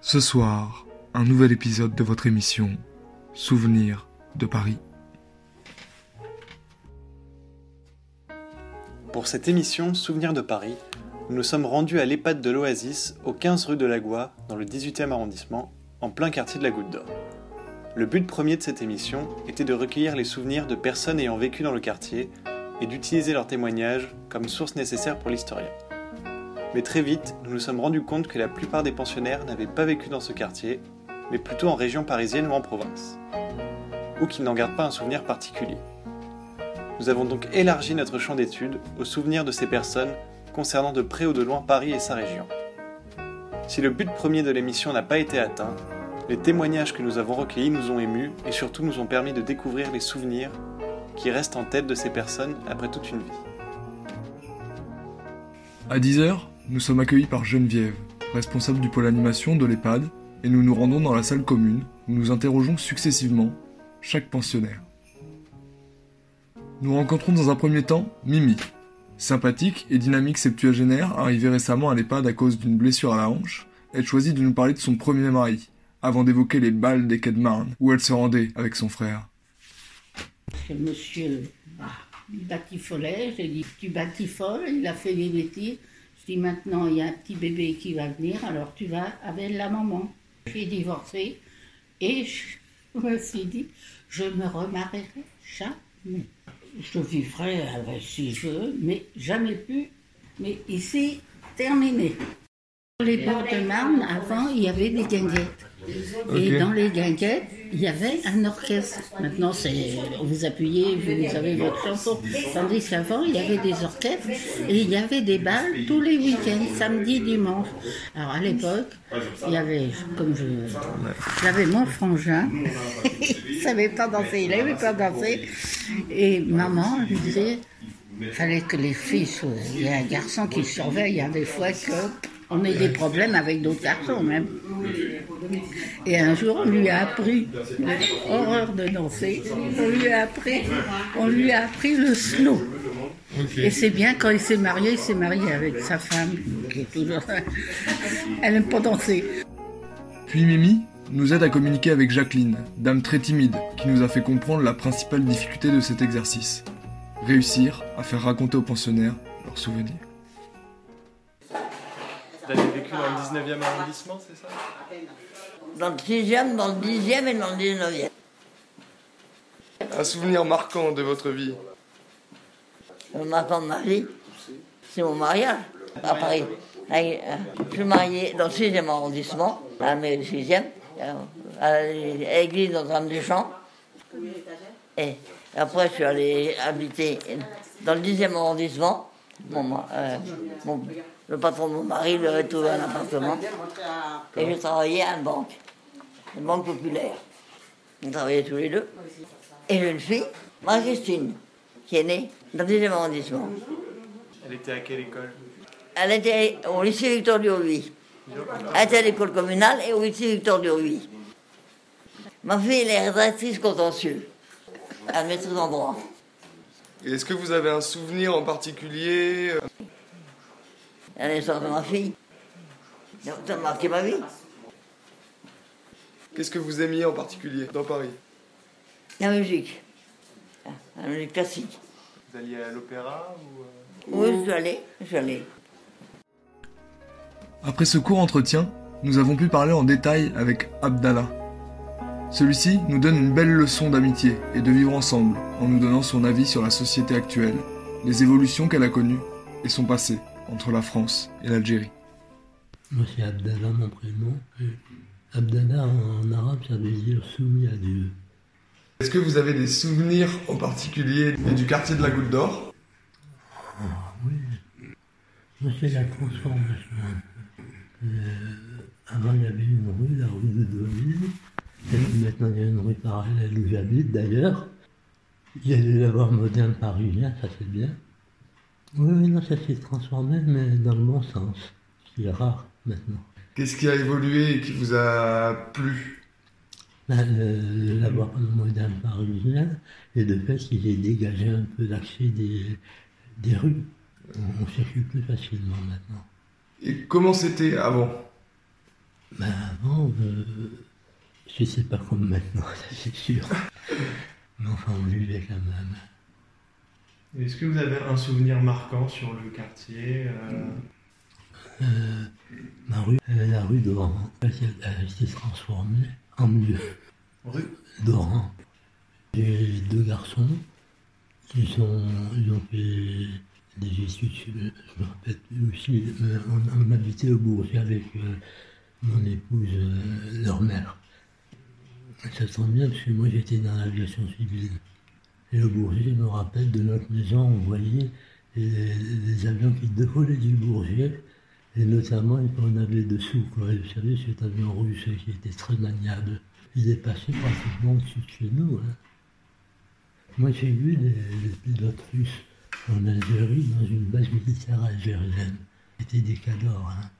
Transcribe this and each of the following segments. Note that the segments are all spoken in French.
Ce soir, un nouvel épisode de votre émission Souvenirs de Paris. Pour cette émission Souvenirs de Paris, nous nous sommes rendus à l'EHPAD de l'Oasis, au 15 rue de la Goie, dans le 18e arrondissement, en plein quartier de la Goutte d'Or. Le but premier de cette émission était de recueillir les souvenirs de personnes ayant vécu dans le quartier et d'utiliser leurs témoignages comme source nécessaire pour l'historien. Mais très vite, nous nous sommes rendus compte que la plupart des pensionnaires n'avaient pas vécu dans ce quartier, mais plutôt en région parisienne ou en province, ou qu'ils n'en gardent pas un souvenir particulier. Nous avons donc élargi notre champ d'études aux souvenirs de ces personnes concernant de près ou de loin Paris et sa région. Si le but premier de l'émission n'a pas été atteint, les témoignages que nous avons recueillis nous ont émus et surtout nous ont permis de découvrir les souvenirs qui restent en tête de ces personnes après toute une vie. À 10h, nous sommes accueillis par Geneviève, responsable du pôle animation de l'EHPAD, et nous nous rendons dans la salle commune où nous interrogeons successivement chaque pensionnaire. Nous rencontrons dans un premier temps Mimi. Sympathique et dynamique septuagénaire, arrivée récemment à l'EHPAD à cause d'une blessure à la hanche, elle choisit de nous parler de son premier mari, avant d'évoquer les balles des quais de Marne, où elle se rendait avec son frère. Monsieur bah, il j'ai dit tu batifoles, il a fait des bêtises. Je dis maintenant il y a un petit bébé qui va venir, alors tu vas avec la maman. J'ai divorcé et je me suis dit je me remarierai jamais. Je vivrai avec si je veux, mais jamais plus. Mais ici, terminé. Les bords de Marne, avant, il y avait des guinguettes. Et dans les guinguettes, il y avait un orchestre. Maintenant, c'est vous appuyez, vous avez votre chanson. Tandis qu'avant, il y avait des orchestres et il y avait des balles tous les week-ends, samedi, dimanche. Alors à l'époque, il y avait, comme je, j'avais mon frangin, il savait pas danser, il n'aimait pas danser. Et maman lui disait, fallait que les filles, il y a un garçon qui surveille, il a des fois que on ait des problèmes avec d'autres garçons même. Et un jour, on lui a appris, il avait horreur de danser, on lui a appris, on lui a appris le slow. Et c'est bien quand il s'est marié, il s'est marié avec sa femme, qui est toujours. Elle n'aime pas danser. Puis Mimi nous aide à communiquer avec Jacqueline, dame très timide, qui nous a fait comprendre la principale difficulté de cet exercice. Réussir à faire raconter aux pensionnaires leurs souvenirs. Dans le 19e arrondissement, c'est ça? Dans le 6e, dans le 10e et dans le 19e. Un souvenir marquant de votre vie? Le matin de ma vie, c'est mon mariage à Paris. Euh, Je suis mariée dans le 6e arrondissement, à la mairie du 6e, euh, à l'église Notre-Dame-des-Champs. Et après, je suis allée habiter dans le 10e arrondissement. Mon ma- euh, mon- le patron de mon mari lui avait trouvé un appartement. Et j'ai travaillé à une banque, une banque populaire. On travaillait tous les deux. Et j'ai une fille, Marie-Christine, qui est née dans le 10e arrondissement. Elle était à quelle école? Elle était au lycée Victor Duruy. Elle était à l'école communale et au lycée Victor Duruy. Ma fille, elle est rédactrice contentieux. Elle maîtrise en droit. Est-ce que vous avez un souvenir en particulier? Elle est sortie de ma fille. Ça a marqué ma vie. Qu'est-ce que vous aimiez en particulier dans Paris? La musique. La musique classique. Vous alliez à l'opéra ou... euh, Oui, je suis allée. Je suis allée. Après ce court entretien, nous avons pu parler en détail avec Abdallah. Celui-ci nous donne une belle leçon d'amitié et de vivre ensemble en nous donnant son avis sur la société actuelle, les évolutions qu'elle a connues et son passé entre la France et l'Algérie. Moi, c'est Abdallah, mon prénom. Abdallah, en arabe, ça veut dire soumis à Dieu. Est-ce que vous avez des souvenirs en particulier du quartier de la Goutte d'Or? Moi, c'est la transformation. Euh, avant, il y avait une rue, la rue de Deauville. Et puis maintenant, il y a une rue parallèle où j'habite, d'ailleurs. Il y a des avoirs modernes parisiens, ça c'est bien. Oui, non, ça s'est transformé, mais dans le bon sens. Ce qui est rare maintenant. Qu'est-ce qui a évolué et qui vous a plu? Ben, le, le lavoir moderne parisien, et de fait, il est dégagé un peu l'accès des, des rues. On, on circule plus facilement maintenant. Et comment c'était avant? Ben avant, euh, je sais pas comme maintenant, ça c'est sûr. Mais enfin, on vivait quand même. Est-ce que vous avez un souvenir marquant sur le quartier euh, Euh, ma rue, euh, la rue d'Oran, elle été transformée en milieu Rue? d'Oran. J'ai deux garçons qui sont, ils ont fait des études, je me rappelle plus aussi, euh, on, on habitait au Bourget avec euh, mon épouse, euh, leur mère. Ça tombe bien parce que moi j'étais dans l'aviation civile. Et au Bourget, me rappelle de notre maison, on voyait les, avions qui décollaient du Bourget, et notamment on avait dessous, vous savez, cet avion russe qui était très maniable. Il est passé pratiquement au-dessus de chez nous. hein. Moi j'ai vu les pilotes russes en Algérie dans une base militaire algérienne. C'était des cadors. Hein.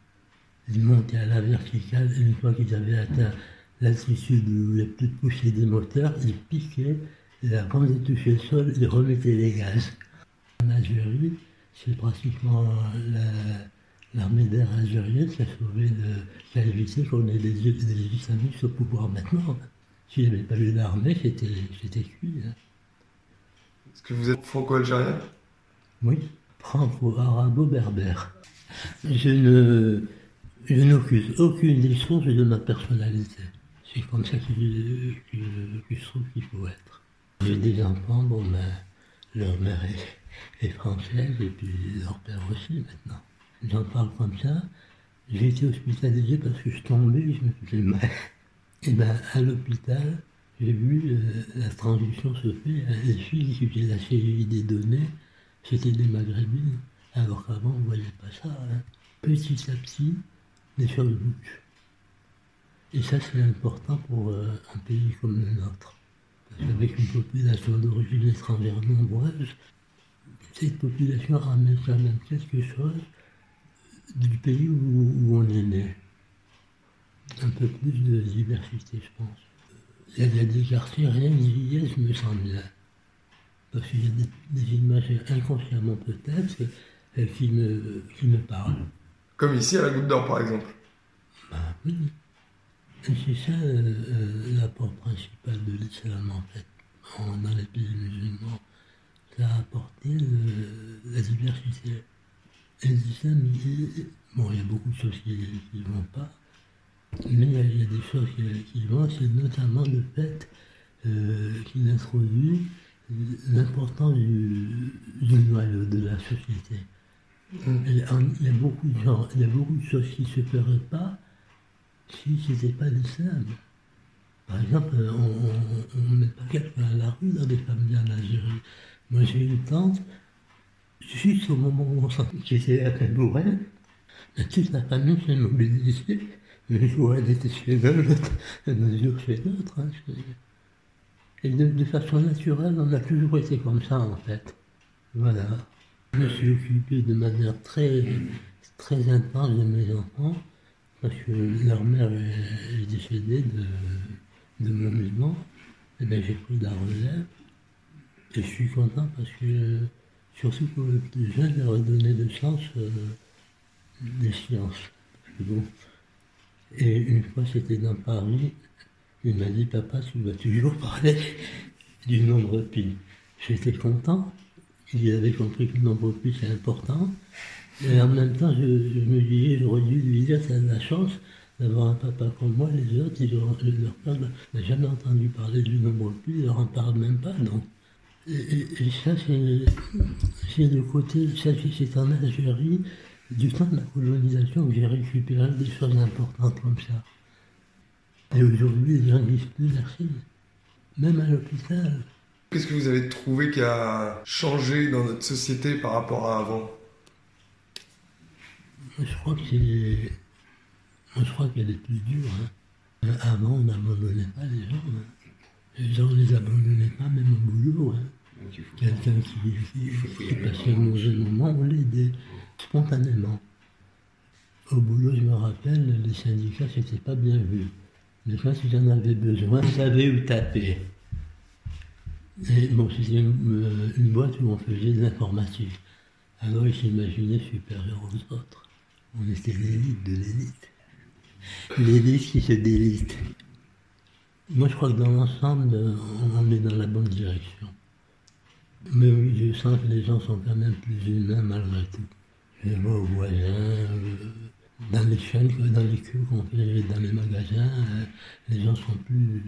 Ils montaient à la verticale et une fois qu'ils avaient atteint l'altitude où il n'y a plus de poussée des moteurs, ils piquaient avant de toucher le sol, ils remettaient les gaz. En Algérie, c'est pratiquement la- l'armée d'air algérienne qui a sauvé le, qui a évité qu'on ait des, des islamistes au pouvoir maintenant. S'il n'y avait pas eu l'armée, c'était cuit. hein. Est-ce que vous êtes franco-algérien? Oui, franco-arabo-berbère. Je ne, je n'occupe aucune des sources de ma personnalité. C'est comme ça que, je- que- que je trouve qu'il faut être. J'ai des enfants, bon ben, leur mère est, française et puis leur père aussi maintenant. J'en parle comme ça. J'ai été hospitalisé parce que je tombais je me faisais mal. Et ben à l'hôpital, j'ai vu euh, la transition se faire. Les filles qui faisaient la série des données, c'était des maghrébines, alors qu'avant on ne voyait pas ça. hein. Petit à petit, les choses bougent. Et ça c'est important pour euh, un pays comme le nôtre. Parce qu'avec une population d'origine étrangère nombreuse, cette population ramène quand même quelque chose du pays où, où on est né. Un peu plus de diversité, je pense. Il y a, il y a des quartiers, rien n'y est, me semble bien. Parce qu'il y a des, des images inconsciemment peut-être euh, qui me, qui me parlent. Comme ici à la Goutte d'Or par exemple. Ben oui. Et c'est ça euh, euh, l'apport principal de l'islam en fait, en- dans les pays musulmans. Ça a apporté le- la diversité. Et l'islam, bon, il y a beaucoup de choses qui ne vont pas, mais il y a, des choses qui, qui vont, c'est notamment le fait euh, qu'il introduit l'importance du, du noyau de la société. Il y a- il y a beaucoup de gens, il y a beaucoup de choses qui ne se feraient pas si ce n'était pas l'islam. Par exemple, on ne met pas quelqu'un à la rue dans des familles en Algérie. Moi, j'ai une tante, juste au moment où on s'en j'étais à Tabouret, toute la famille s'est mobilisée. Le jour elle était chez l'un, le jour chez l'autre. Et de, de façon naturelle, on a toujours été comme ça, en fait. Voilà. Je me suis occupé de manière très, très intense de mes enfants, parce que leur mère est, décédée de, de mon vivant. Et bien j'ai pris la relève. Et je suis content parce que, surtout pour les plus jeunes, leur donner le sens euh, des sciences. Bon, et une fois, c'était dans Paris, il m'a dit, papa, tu vas toujours parler du nombre pi. J'étais content, il avait compris que le nombre pi, c'est important. Et en même temps, je, me disais, j'aurais dû lui dire, de la chance d'avoir un papa comme moi, les autres, ils ont, leur père n'a jamais entendu parler du nombre pi, ils leur en parlent même pas, donc. Et, ça, c'est c'est le côté, ça, c'est- c'est en Algérie, du temps de la colonisation, que j'ai récupéré des choses importantes comme ça. Et aujourd'hui, les gens disent plus merci. Même à l'hôpital. Qu'est-ce que vous avez trouvé qui a changé dans notre société par rapport à avant? Je crois que c'est. Je crois qu'elle est plus dure. hein. Euh, Avant, on n'abandonnait pas les gens. hein. Les gens ne les abandonnait pas, même au boulot. hein. Quelqu'un qui, qui, qui passait un mauvais moment, on l'aidait spontanément. Au boulot, je me rappelle, les syndicats, c'était pas bien vu. Mais quand ils en avaient besoin, ils savaient où taper. Et bon, c'était une, euh, une boîte où on faisait de l'informatique. Alors ils s'imaginaient supérieurs aux autres. On était l'élite de l'élite. les listes qui se délistent. Moi, je crois que dans l'ensemble, on est dans la bonne direction. Mais oui, je sens que les gens sont quand même plus humains malgré tout. Je vois aux voisins, euh, dans les chaînes, dans les queues qu'on fait dans les magasins, euh, les gens sont plus,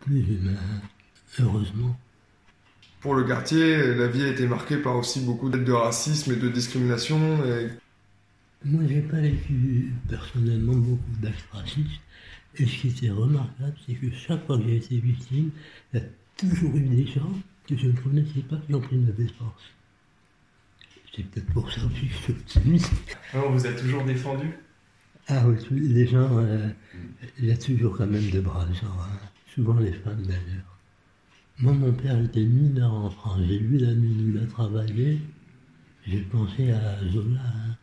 plus humains, heureusement. Pour le quartier, la vie a été marquée par aussi beaucoup de racisme et de discrimination. Moi, j'ai pas vécu personnellement beaucoup d'actes racistes. Et ce qui était remarquable, c'est que chaque fois que j'ai été victime, il y a toujours eu des gens que je ne connaissais pas qui ont pris ma défense. C'est peut-être pour ça aussi que je suis optimiste. Alors, vous êtes toujours défendu? Ah oui, les gens, euh, il y a toujours quand même de braves gens, hein. souvent les femmes d'ailleurs. Moi, mon père était mineur en France. J'ai lu la nuit où il a travaillé. J'ai pensé à Zola. Hein.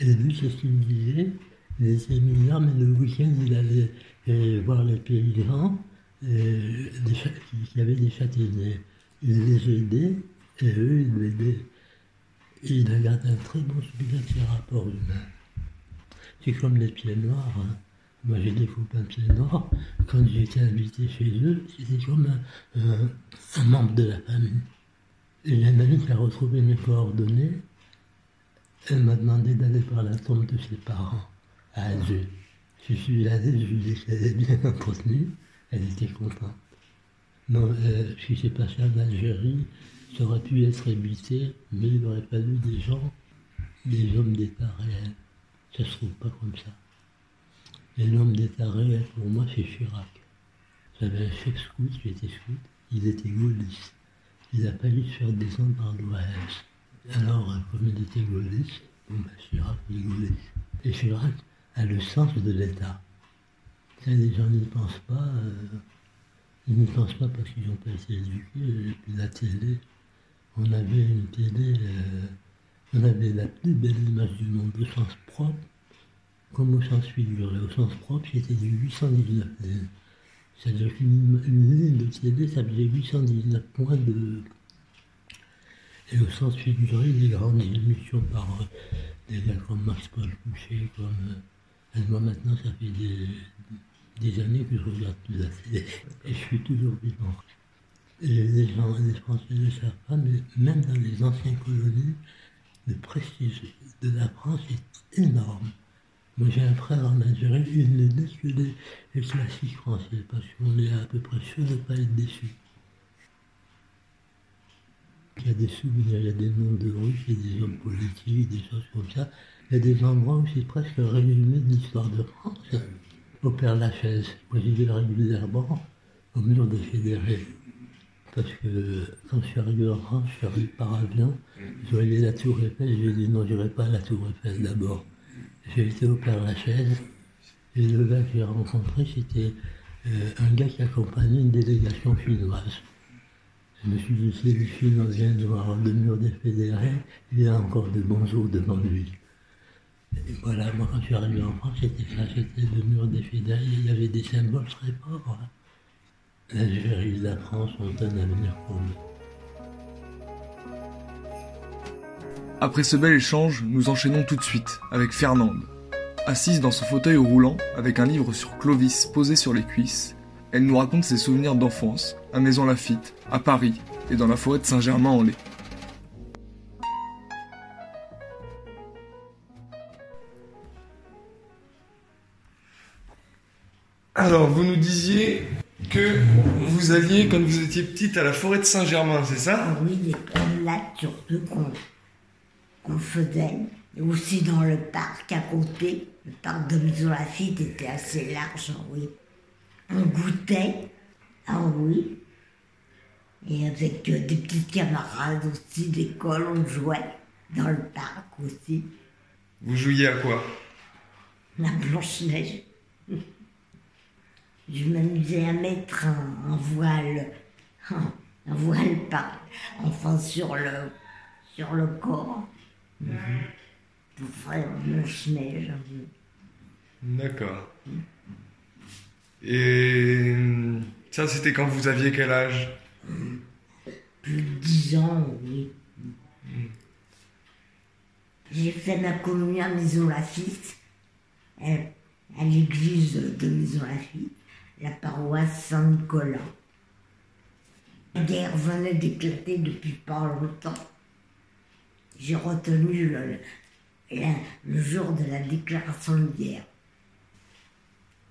Et lui, c'est ce qu'il me disait. Il était mineur, mais le week-end, il allait euh, voir les paysans euh, qui avaient des châtaigniers. Il les aidait et eux, ils l'aidaient. Il a gardé un très bon souvenir de ses rapports humains. C'est comme les pieds noirs. Hein. Moi, j'ai des copains pieds noirs. Quand j'ai été invité chez eux, c'était comme un, membre de la famille. Et il y a une amie qui a retrouvé mes coordonnées. Elle m'a demandé d'aller par la tombe de ses parents à Alger. Je suis allé, je lui ai dit qu'elle est bien entretenue. Elle était contente. Non, euh, ce qui s'est passé en Algérie, ça aurait pu être évité, mais il aurait fallu des gens, des hommes d'État réels. Ça se trouve pas comme ça. Et l'homme d'État réel, pour moi, c'est Chirac. J'avais un chef scout qui était scout, il était gaulliste. Il a fallu se faire descendre par l'OAS. Alors, il était gaulliste, Chirac est gaulliste. Et Chirac a le sens de l'État. Les gens n'y pensent pas. Euh, ils n'y pensent pas parce qu'ils n'ont pas été éduqués. Et puis la télé, on avait une télé, euh, on avait la plus belle image du monde au sens propre, comme au sens figuré. Au sens propre, c'était du 819 C'est-à-dire qu'une ligne de télé, ça faisait 819 points de. Et au sens figuré, des grandes émissions par euh, des gars comme Max Paul Couché, comme. Euh, moi maintenant, ça fait des, des années que je regarde la télé. Et je suis toujours vivant. Et les gens, les Français ne savent pas, mais même dans les anciennes colonies, le prestige de la France est énorme. Moi j'ai un frère en Algérie, il ne laisse que les, classiques français, parce qu'on est à peu près sûr de ne pas être déçu. Il y a des souvenirs, il y a des noms de rues, il y a des hommes politiques, des choses comme ça. Il y a des endroits où c'est presque résumé de l'histoire de France. Au Père Lachaise, vais régulièrement au mur des fédérés. Parce que quand je suis arrivé en France, je suis arrivé par avion, je voyais la Tour Eiffel, j'ai dit non, je n'irai pas à la Tour Eiffel d'abord. J'ai été au Père Lachaise, et le gars que j'ai rencontré, c'était euh, un gars qui accompagnait une délégation chinoise. Je me suis dit, si les Chinois viennent de voir le mur des fédérés, il y a encore de bons jours devant lui. Et voilà, moi quand je suis arrivé en France, c'était ça, c'était le mur des fédérés, il y avait des symboles très. Hein. L'Algérie et la France ont un avenir commun. Après ce bel échange, nous enchaînons tout de suite avec Fernande. Assise dans son fauteuil roulant, avec un livre sur Clovis posé sur les cuisses, elle nous raconte ses souvenirs d'enfance, à Maison Lafitte, à Paris et dans la forêt de Saint-Germain-en-Laye. Alors, vous nous disiez que vous alliez, quand vous étiez petite, à la forêt de Saint-Germain, c'est ça? Ah Oui, des promenades surtout qu'on faisait. Et aussi dans le parc à côté. Le parc de Maison Lafitte était assez large, oui. On goûtait, ah oui. Et avec euh, des petits camarades aussi d'école, on jouait dans le parc aussi. Vous jouiez à quoi? La Blanche-Neige je m'amusais à mettre un, voile, un, voile par, enfin sur le, sur le corps, mhm. pour faire blanche-neige. D'accord. Et ça, c'était quand vous aviez quel âge? Plus de dix ans, oui. Mhm. J'ai fait ma colonie à Maison Lafitte. à l'église de Maison Lafitte, la paroisse Saint-Nicolas. La guerre venait d'éclater depuis pas longtemps. J'ai retenu le, le- le jour de la déclaration de guerre.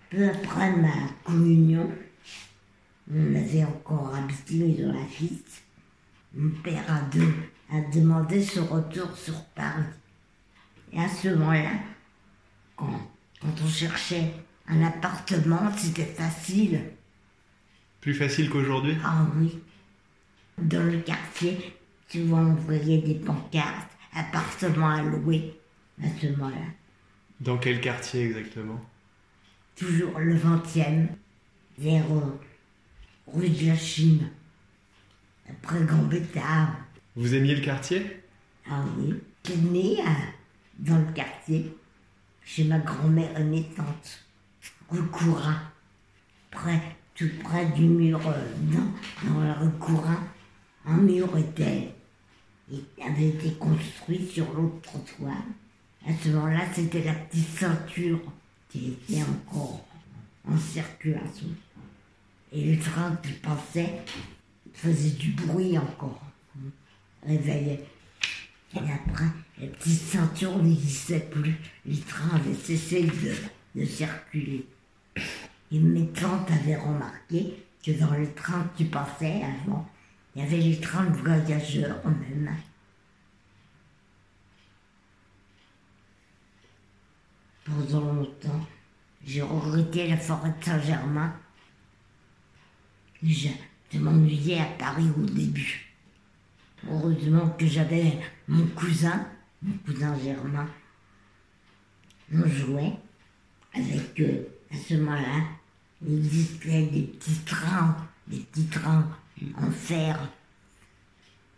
Peu après ma communion, on avait encore habité Maison Lafitte. Mon père a, de- a demandé ce retour sur Paris. Et à ce moment-là, quand, quand on cherchait un appartement, c'était facile. Plus facile qu'aujourd'hui? Ah oui. Dans le quartier, souvent on voyait des pancartes, appartements à louer à ce moment-là. Dans quel quartier exactement? Toujours le 20e, vers euh, rue de la Chine, après Gambetta. Vous aimiez le quartier? Ah oui. J'étais née à- dans le quartier, chez ma grand-mère et mes tantes, rue Courin, près, tout près du mur, euh, dans, dans la rue Courin. Un mur était, il avait été construit sur l'autre trottoir. À ce moment-là, c'était la petite ceinture était encore en circulation. Et le train qui passait faisait du bruit encore, réveillait. Et après, la petite ceinture n'existait plus. Les trains avaient cessé de, circuler. Et mes tantes avaient remarqué que dans les trains qui passaient avant, il y avait les trains de voyageurs même. Longtemps, j'ai regretté la forêt de Saint-Germain. Je, je m'ennuyais à Paris au début. Heureusement que j'avais mon cousin, mon cousin Germain. On jouait avec eux. À ce moment-là, il existait des petits trains, des petits trains en fer.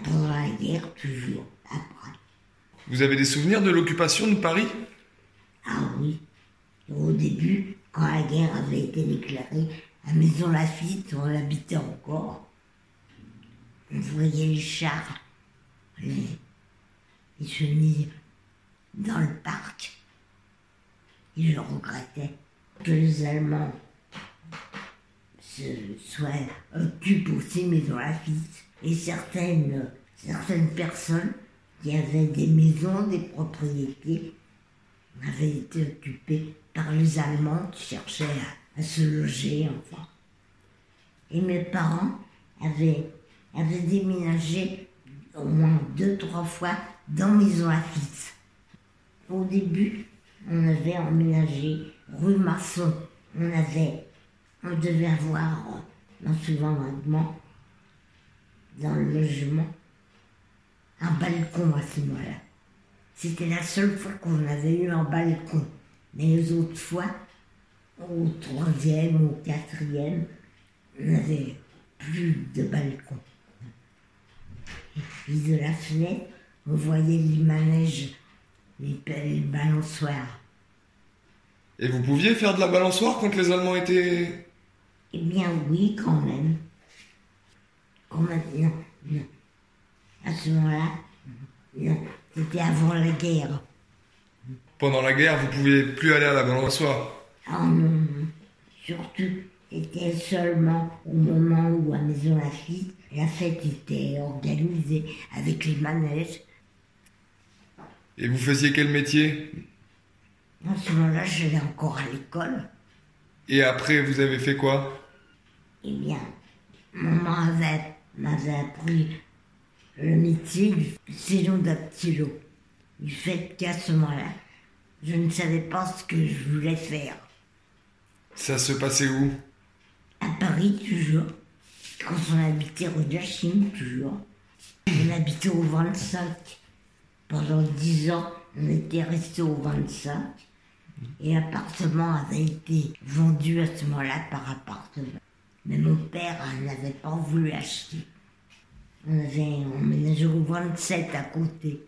Pendant la guerre, toujours, après. Vous avez des souvenirs de l'occupation de Paris? Ah oui. Au début, quand la guerre avait été déclarée, à Maison Lafitte, on habitait encore. On voyait les chars, les, les chenilles dans le parc. Et je regrettais que les Allemands se soient occupent aussi Maison Lafitte. Et certaines, certaines personnes qui avaient des maisons, des propriétés, avait été occupé par les Allemands qui cherchaient à, se loger, enfin. Et mes parents avaient, déménagé au moins deux, trois fois dans Maison Lafitte. Au début, on avait emménagé rue Masson. On avait, on devait avoir, dans ce logement, dans le logement, un balcon à ce moment-là. C'était la seule fois qu'on avait eu un balcon. Mais les autres fois, au troisième, au quatrième, on n'avait plus de balcon. Et puis de la fenêtre, on voyait les manèges, les, les balançoires. Et vous pouviez faire de la balançoire quand les Allemands étaient... Eh bien oui, quand même. Quand même, non, non. À ce moment-là, non. C'était avant la guerre. Pendant la guerre, vous pouviez plus aller à la balançoire. Ah non. Surtout, c'était seulement au moment où à Maison Lafitte, la fête était organisée avec les manèges. Et vous faisiez quel métier? À ce moment-là, j'allais encore à l'école. Et après, vous avez fait quoi? Eh bien, maman avait, m'avait appris le métier du cénodactylo. Du fait qu'à ce moment-là, je ne savais pas ce que je voulais faire. Ça se passait où? À Paris, toujours. Quand on habitait rue de la Chine, toujours. On habitait au 25. Pendant 10 ans, on était resté au 25. Et l'appartement avait été vendu à ce moment-là par appartement. Mais mon père n'avait pas voulu acheter. On avait emménagé au 27 à côté.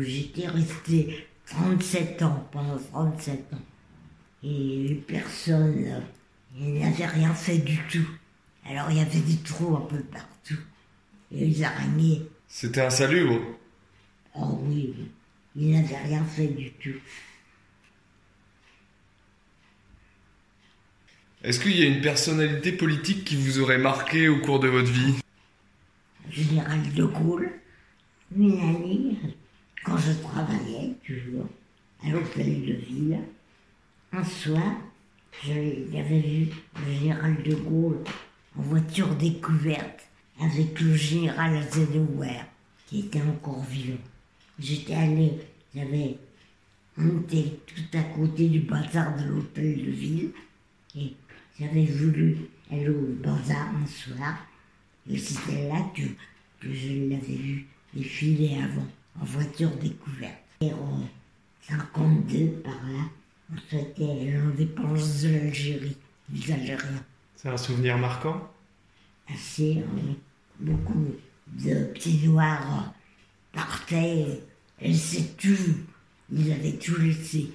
J'étais resté 37 ans, pendant 37 ans. Et personne n'avait rien fait du tout. Alors il y avait des trous un peu partout. Et les araignées, C'était insalubre. oh oui, oui, ils n'avaient rien fait du tout. Est-ce qu'il y a une personnalité politique qui vous aurait marqué au cours de votre vie? Général de Gaulle, une année, quand je travaillais toujours à l'hôtel de ville, un soir, j'avais vu le général de Gaulle en voiture découverte avec le général Adenauer, qui était encore vivant. J'étais allé, j'avais monté tout à côté du bazar de l'hôtel de ville et j'avais voulu aller au bazar un soir et c'était là que, que je l'avais vu défiler avant, en voiture découverte. Et en 52, par là, on souhaitait l'indépendance de l'Algérie, des Algériens. C'est un souvenir marquant? Assez, euh, beaucoup de petits noirs partaient, laissaient tout, ils avaient tout laissé.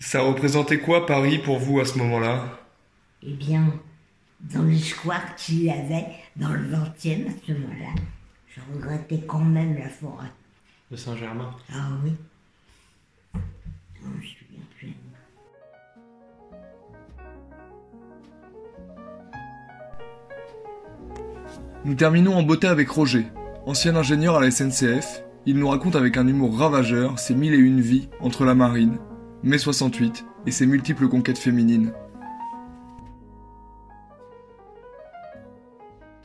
Ça représentait quoi Paris pour vous à ce moment-là? Eh bien, dans les squares qu'il y avait dans le 20e à ce moment-là, je regrettais quand même la forêt. de Saint-Germain. Ah oui. Non, je suis bien plus. Nous terminons en beauté avec Roger, ancien ingénieur à la SNCF. Il nous raconte avec un humour ravageur ses mille et une vies entre la marine, mai 68 et ses multiples conquêtes féminines.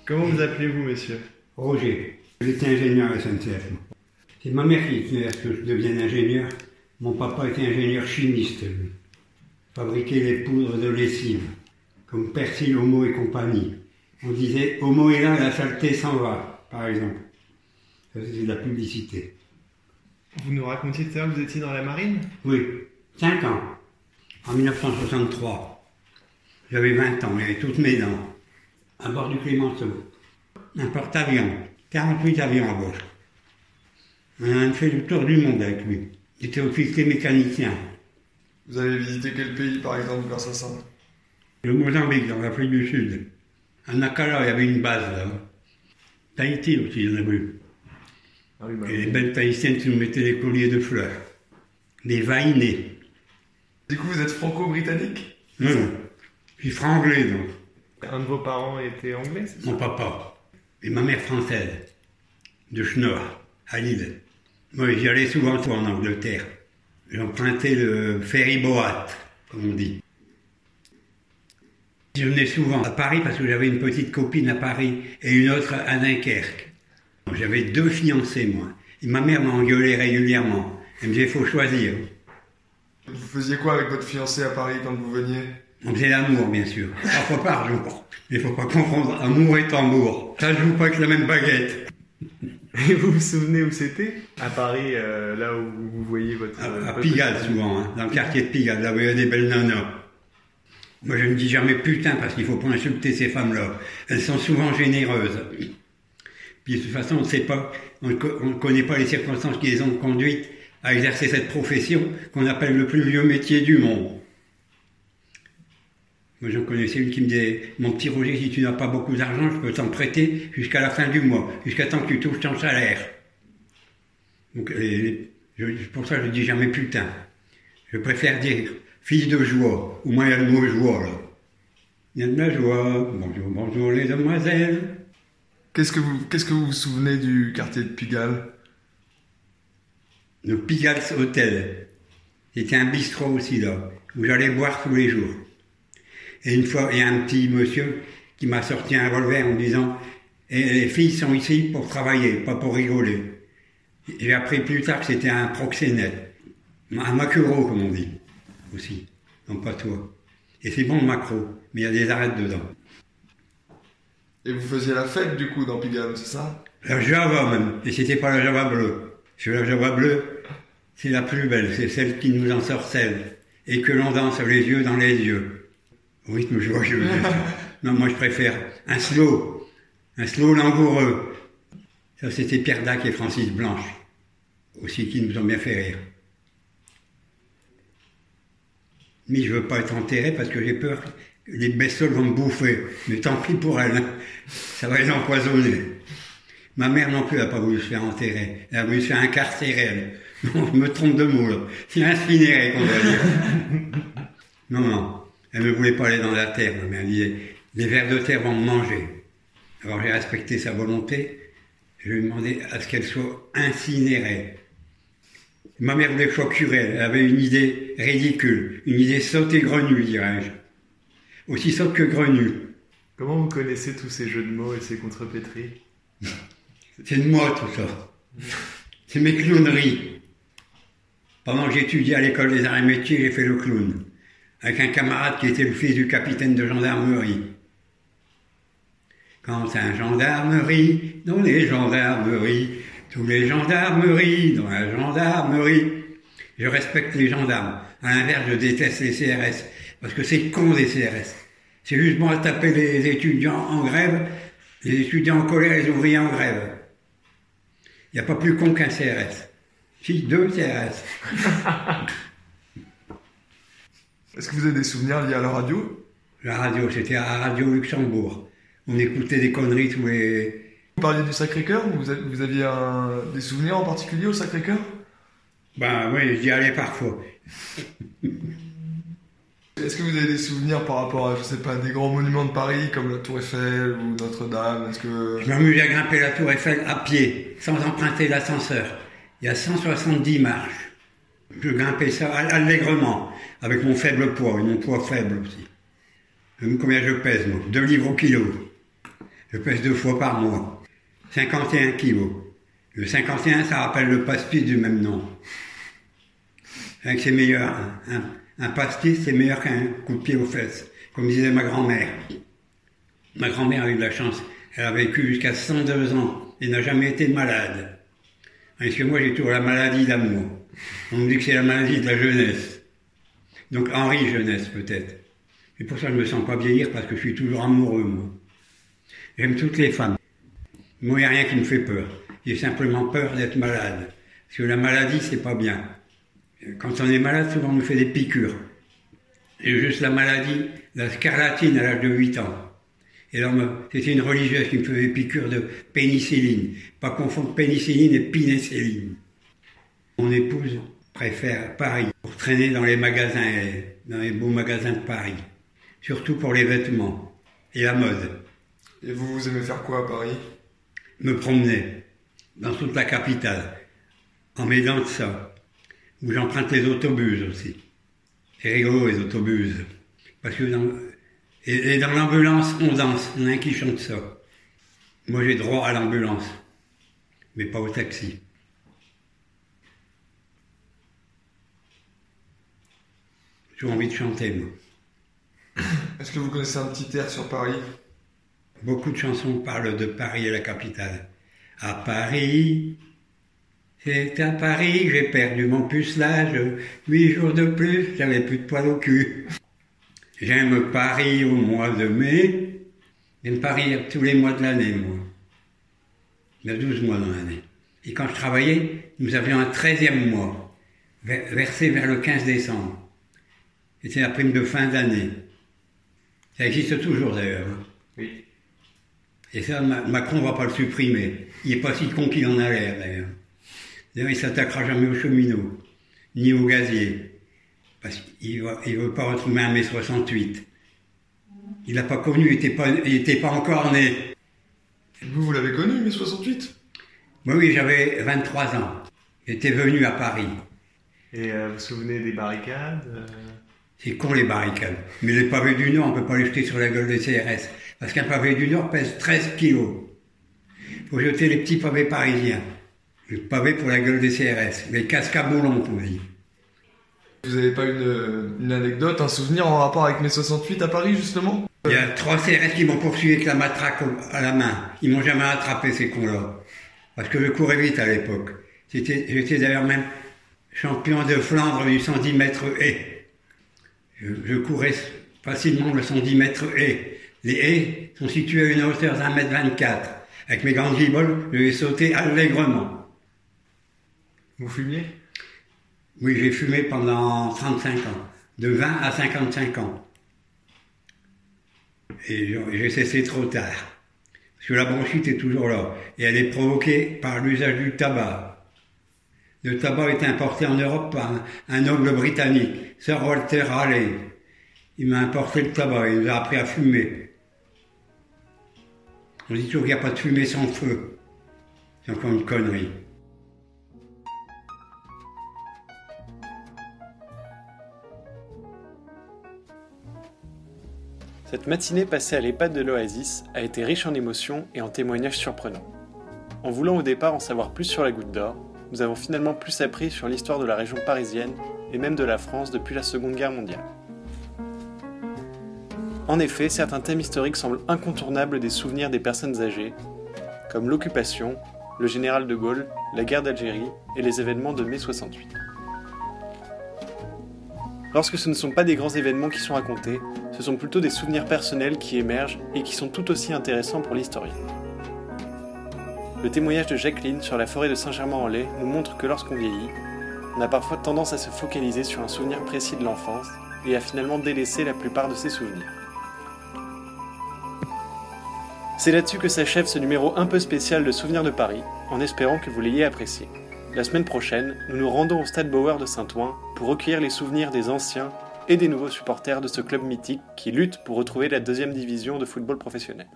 Comment vous appelez-vous, monsieur Roger, j'étais ingénieur à SNCF. C'est ma mère qui tenait à ce que je devienne ingénieur. Mon papa était ingénieur chimiste, lui. Fabriquait les poudres de lessive, comme Persil, Homo et compagnie. On disait Homo est là, la saleté s'en va, par exemple. Ça, c'est de la publicité. Vous nous racontiez tout à l'heure que vous étiez dans la marine? Oui, 5 ans. En 1963. J'avais 20 ans, j'avais toutes mes dents. À bord du Clémenceau. Un porte-avions. 48 avions à bord. On a fait le tour du monde avec lui. J'étais officier mécanicien. Vous avez visité quel pays par exemple grâce à ça Le Mozambique, dans l'Afrique du Sud. À Nakala, il y avait une base là. Tahiti aussi, il y en a eu. Ah oui, bah, Et les belles tahitiennes qui nous mettaient des colliers de fleurs. Des vainés. Du coup vous êtes franco-britannique? Non, non. Je suis franglais, donc. Un de vos parents était anglais, c'est ça? Mon papa. Et ma mère française. De Schnorr, à Lille. Moi, j'y allais souvent toi, en Angleterre. J'empruntais le ferry boat, comme on dit. Je venais souvent à Paris parce que j'avais une petite copine à Paris et une autre à Dunkerque. J'avais deux fiancés, moi. Et ma mère m'a engueulé régulièrement. Elle me disait, faut choisir. Vous faisiez quoi avec votre fiancé à Paris quand vous veniez? On faisait l'amour, bien sûr. Trois fois par jour. Il faut pas confondre amour et tambour. Ça joue pas avec la même baguette. Et vous vous souvenez où c'était? À Paris, euh, là où vous voyez votre... À, à votre- Pigalle, souvent, hein, dans le quartier de Pigalle, là où il y a des belles nanas. Moi, je ne dis jamais putain parce qu'il faut pas insulter ces femmes-là. Elles sont souvent généreuses. Puis de toute façon, on ne sait pas, ne on ne connaît pas les circonstances qui les ont conduites à exercer cette profession qu'on appelle le plus vieux métier du monde. Moi, j'en connaissais une qui me disait, mon petit Roger, si tu n'as pas beaucoup d'argent, je peux t'en prêter jusqu'à la fin du mois, jusqu'à temps que tu touches ton salaire. Donc, et, je- pour ça, je ne dis jamais putain. Je préfère dire fille de joie, au moins il y a le mot joie là. Il y a de la joie, bonjour, bonjour les demoiselles. Qu'est-ce que vous qu'est-ce que vous vous souvenez du quartier de Pigalle? Le Pigalle Hotel. C'était un bistrot aussi là, où j'allais boire tous les jours. Et une fois, il y a un petit monsieur qui m'a sorti un revolver en me disant Et les filles sont ici pour travailler, pas pour rigoler. J'ai appris plus tard que c'était un proxénète. Un maquereau, comme on dit, aussi. Non, pas toi. Et c'est bon le macro, mais il y a des arêtes dedans. Et vous faisiez la fête du coup dans Pigalle, c'est ça? La Java même, et c'était pas la Java bleue. Parce que la Java bleue, c'est la plus belle, c'est celle qui nous ensorcelle, et que l'on danse les yeux dans les yeux. Au rythme joyeux. non, moi je préfère un slow, un slow langoureux. Ça c'était Pierre Dac et Francis Blanche, aussi qui nous ont bien fait rire. Mais je veux pas être enterré parce que j'ai peur que les bestioles vont me bouffer. Mais tant pis pour elles, hein. ça va les empoisonner. Ma mère non plus n'a pas voulu se faire enterrer. Elle a voulu se faire incarcérer, elle. Non, je me trompe de mot, là. C'est incinéré, qu'on va dire. non, non. Elle ne voulait pas aller dans la terre, mais elle disait, les vers de terre vont me manger. Alors j'ai respecté sa volonté, je lui ai demandé à ce qu'elle soit incinérée. Ma mère voulait que je sois curé, elle avait une idée ridicule, une idée sotte et grenue, dirais-je. Aussi sotte que grenue. Comment vous connaissez tous ces jeux de mots et ces contrepétries? C'est de moi tout ça. C'est mes clowneries. Pendant que j'étudiais à l'école des arts et métiers, j'ai fait le clown. Avec un camarade qui était le fils du capitaine de gendarmerie. Quand un gendarmerie, dans les gendarmeries, tous les gendarmeries, dans la gendarmerie. Je respecte les gendarmes. À l'inverse, je déteste les CRS. Parce que c'est con les CRS. C'est juste bon à taper les étudiants en grève, les étudiants en colère, les ouvriers en grève. Il n'y a pas plus con qu'un CRS. Si, deux CRS. Est-ce que vous avez des souvenirs liés à la radio? La radio, c'était à Radio Luxembourg. On écoutait des conneries tous les... Vous parliez du Sacré-Cœur Vous aviez un- des souvenirs en particulier au Sacré-Cœur? Ben oui, j'y allais parfois. Est-ce que vous avez des souvenirs par rapport à, je sais pas, des grands monuments de Paris comme la Tour Eiffel ou Notre-Dame? Est-ce que... Je m'amusais à grimper la tour Eiffel à pied, sans emprunter l'ascenseur. Il y a 170 marches. Je grimpais ça allègrement, avec mon faible poids, et mon poids faible aussi. Combien je pèse, moi? Deux livres au kilo. Je pèse deux fois par mois. 51 kilos. Le 51, ça rappelle le pastis du même nom. Avec c'est meilleur. Un pastis, c'est meilleur qu'un coup de pied aux fesses, comme disait ma grand-mère. Ma grand-mère a eu de la chance. Elle a vécu jusqu'à 102 ans et n'a jamais été malade. Parce que moi, j'ai toujours la maladie d'amour. On me dit que c'est la maladie de la jeunesse. Donc Henri Jeunesse, peut-être. C'est pour ça je me sens pas vieillir, parce que je suis toujours amoureux, moi. J'aime toutes les femmes. Moi, il n'y a rien qui me fait peur. J'ai simplement peur d'être malade. Parce que la maladie, c'est pas bien. Quand on est malade, souvent on nous fait des piqûres. J'ai juste la maladie, la scarlatine à l'âge de 8 ans. Et me- c'était une religieuse qui me faisait piqûre de pénicilline. Pas confondre pénicilline et pénicilline. Mon épouse préfère Paris traîner dans les magasins, et dans les beaux magasins de Paris. Surtout pour les vêtements et la mode. Et vous, vous aimez faire quoi à Paris? Me promener dans toute la capitale, en m'aidant de ça, où j'emprunte les autobus aussi. C'est rigolo les autobus. Parce que dans, et, et dans l'ambulance, on danse. En a un qui chante ça. Moi, j'ai droit à l'ambulance, mais pas au taxi. J'ai envie de chanter, moi. Est-ce que vous connaissez un petit air sur Paris? Beaucoup de chansons parlent de Paris et la capitale. À Paris, c'est à Paris, j'ai perdu mon pucelage. Huit jours de plus, j'avais plus de poils au cul. J'aime Paris au mois de mai. J'aime Paris tous les mois de l'année, moi. Il y a 12 mois dans l'année. Et quand je travaillais, nous avions un 13e mois, ver- versé vers le 15 décembre. C'était la prime de fin d'année. Ça existe toujours d'ailleurs. hein. Oui. Et ça, Ma- Macron va pas le supprimer. Il est pas si con qu'il en a l'air, d'ailleurs. D'ailleurs, il s'attaquera jamais aux cheminots, ni aux gaziers. Parce qu'il il veut pas retrouver un mai 68. Il l'a pas connu, il était pas, il était pas encore né. Vous, vous l'avez connu, mai 68 Moi, oui, j'avais 23 ans. J'étais venu à Paris. Et euh, vous vous souvenez des barricades euh, C'est con les barricades. Mais les pavés du Nord, on peut pas les jeter sur la gueule des CRS. Parce qu'un pavé du Nord pèse 13 kilos. faut jeter les petits pavés parisiens. Le pavé pour la gueule des CRS. Les casques à boulons, qu'on dit. Vous avez pas une, une anecdote, un souvenir en rapport avec mai 68 à Paris, justement? Il y a trois CRS qui m'ont poursuivi avec la matraque à la main. Ils m'ont jamais attrapé, ces cons-là. Parce que je courais vite à l'époque. J'étais d'ailleurs même champion de Flandre du 110 mètres haies. Je, je courais facilement le 110 mètres haies. Les haies sont situées à une hauteur d'un mètre 24. Avec mes grandes giboles, je vais sauter allègrement. Vous fumiez? Oui, j'ai fumé pendant 35 ans. De 20 à 55 ans. Et j'ai- j'ai cessé trop tard. Parce que la bronchite est toujours là. Et elle est provoquée par l'usage du tabac. Le tabac est importé en Europe par un, un noble britannique, Sir Walter Raleigh. il m'a importé le tabac, il nous a appris à fumer. On dit toujours qu'il n'y a pas de fumée sans feu. C'est encore une connerie. Cette matinée passée à l'EHPAD de l'Oasis a été riche en émotions et en témoignages surprenants. En voulant au départ en savoir plus sur la Goutte d'Or, nous avons finalement plus appris sur l'histoire de la région parisienne et même de la France depuis la Seconde Guerre mondiale. En effet, certains thèmes historiques semblent incontournables des souvenirs des personnes âgées, comme l'occupation, le général de Gaulle, la guerre d'Algérie et les événements de mai 68. Lorsque ce ne sont pas des grands événements qui sont racontés, ce sont plutôt des souvenirs personnels qui émergent et qui sont tout aussi intéressants pour l'historien. Le témoignage de Jacqueline sur la forêt de Saint-Germain-en-Laye nous montre que lorsqu'on vieillit, on a parfois tendance à se focaliser sur un souvenir précis de l'enfance et à finalement délaisser la plupart de ses souvenirs. C'est là-dessus que s'achève ce numéro un peu spécial de Souvenirs de Paris, en espérant que vous l'ayez apprécié. La semaine prochaine, nous nous rendons au Stade Bauer de Saint-Ouen pour recueillir les souvenirs des anciens et des nouveaux supporters de ce club mythique qui lutte pour retrouver la deuxième division de football professionnel.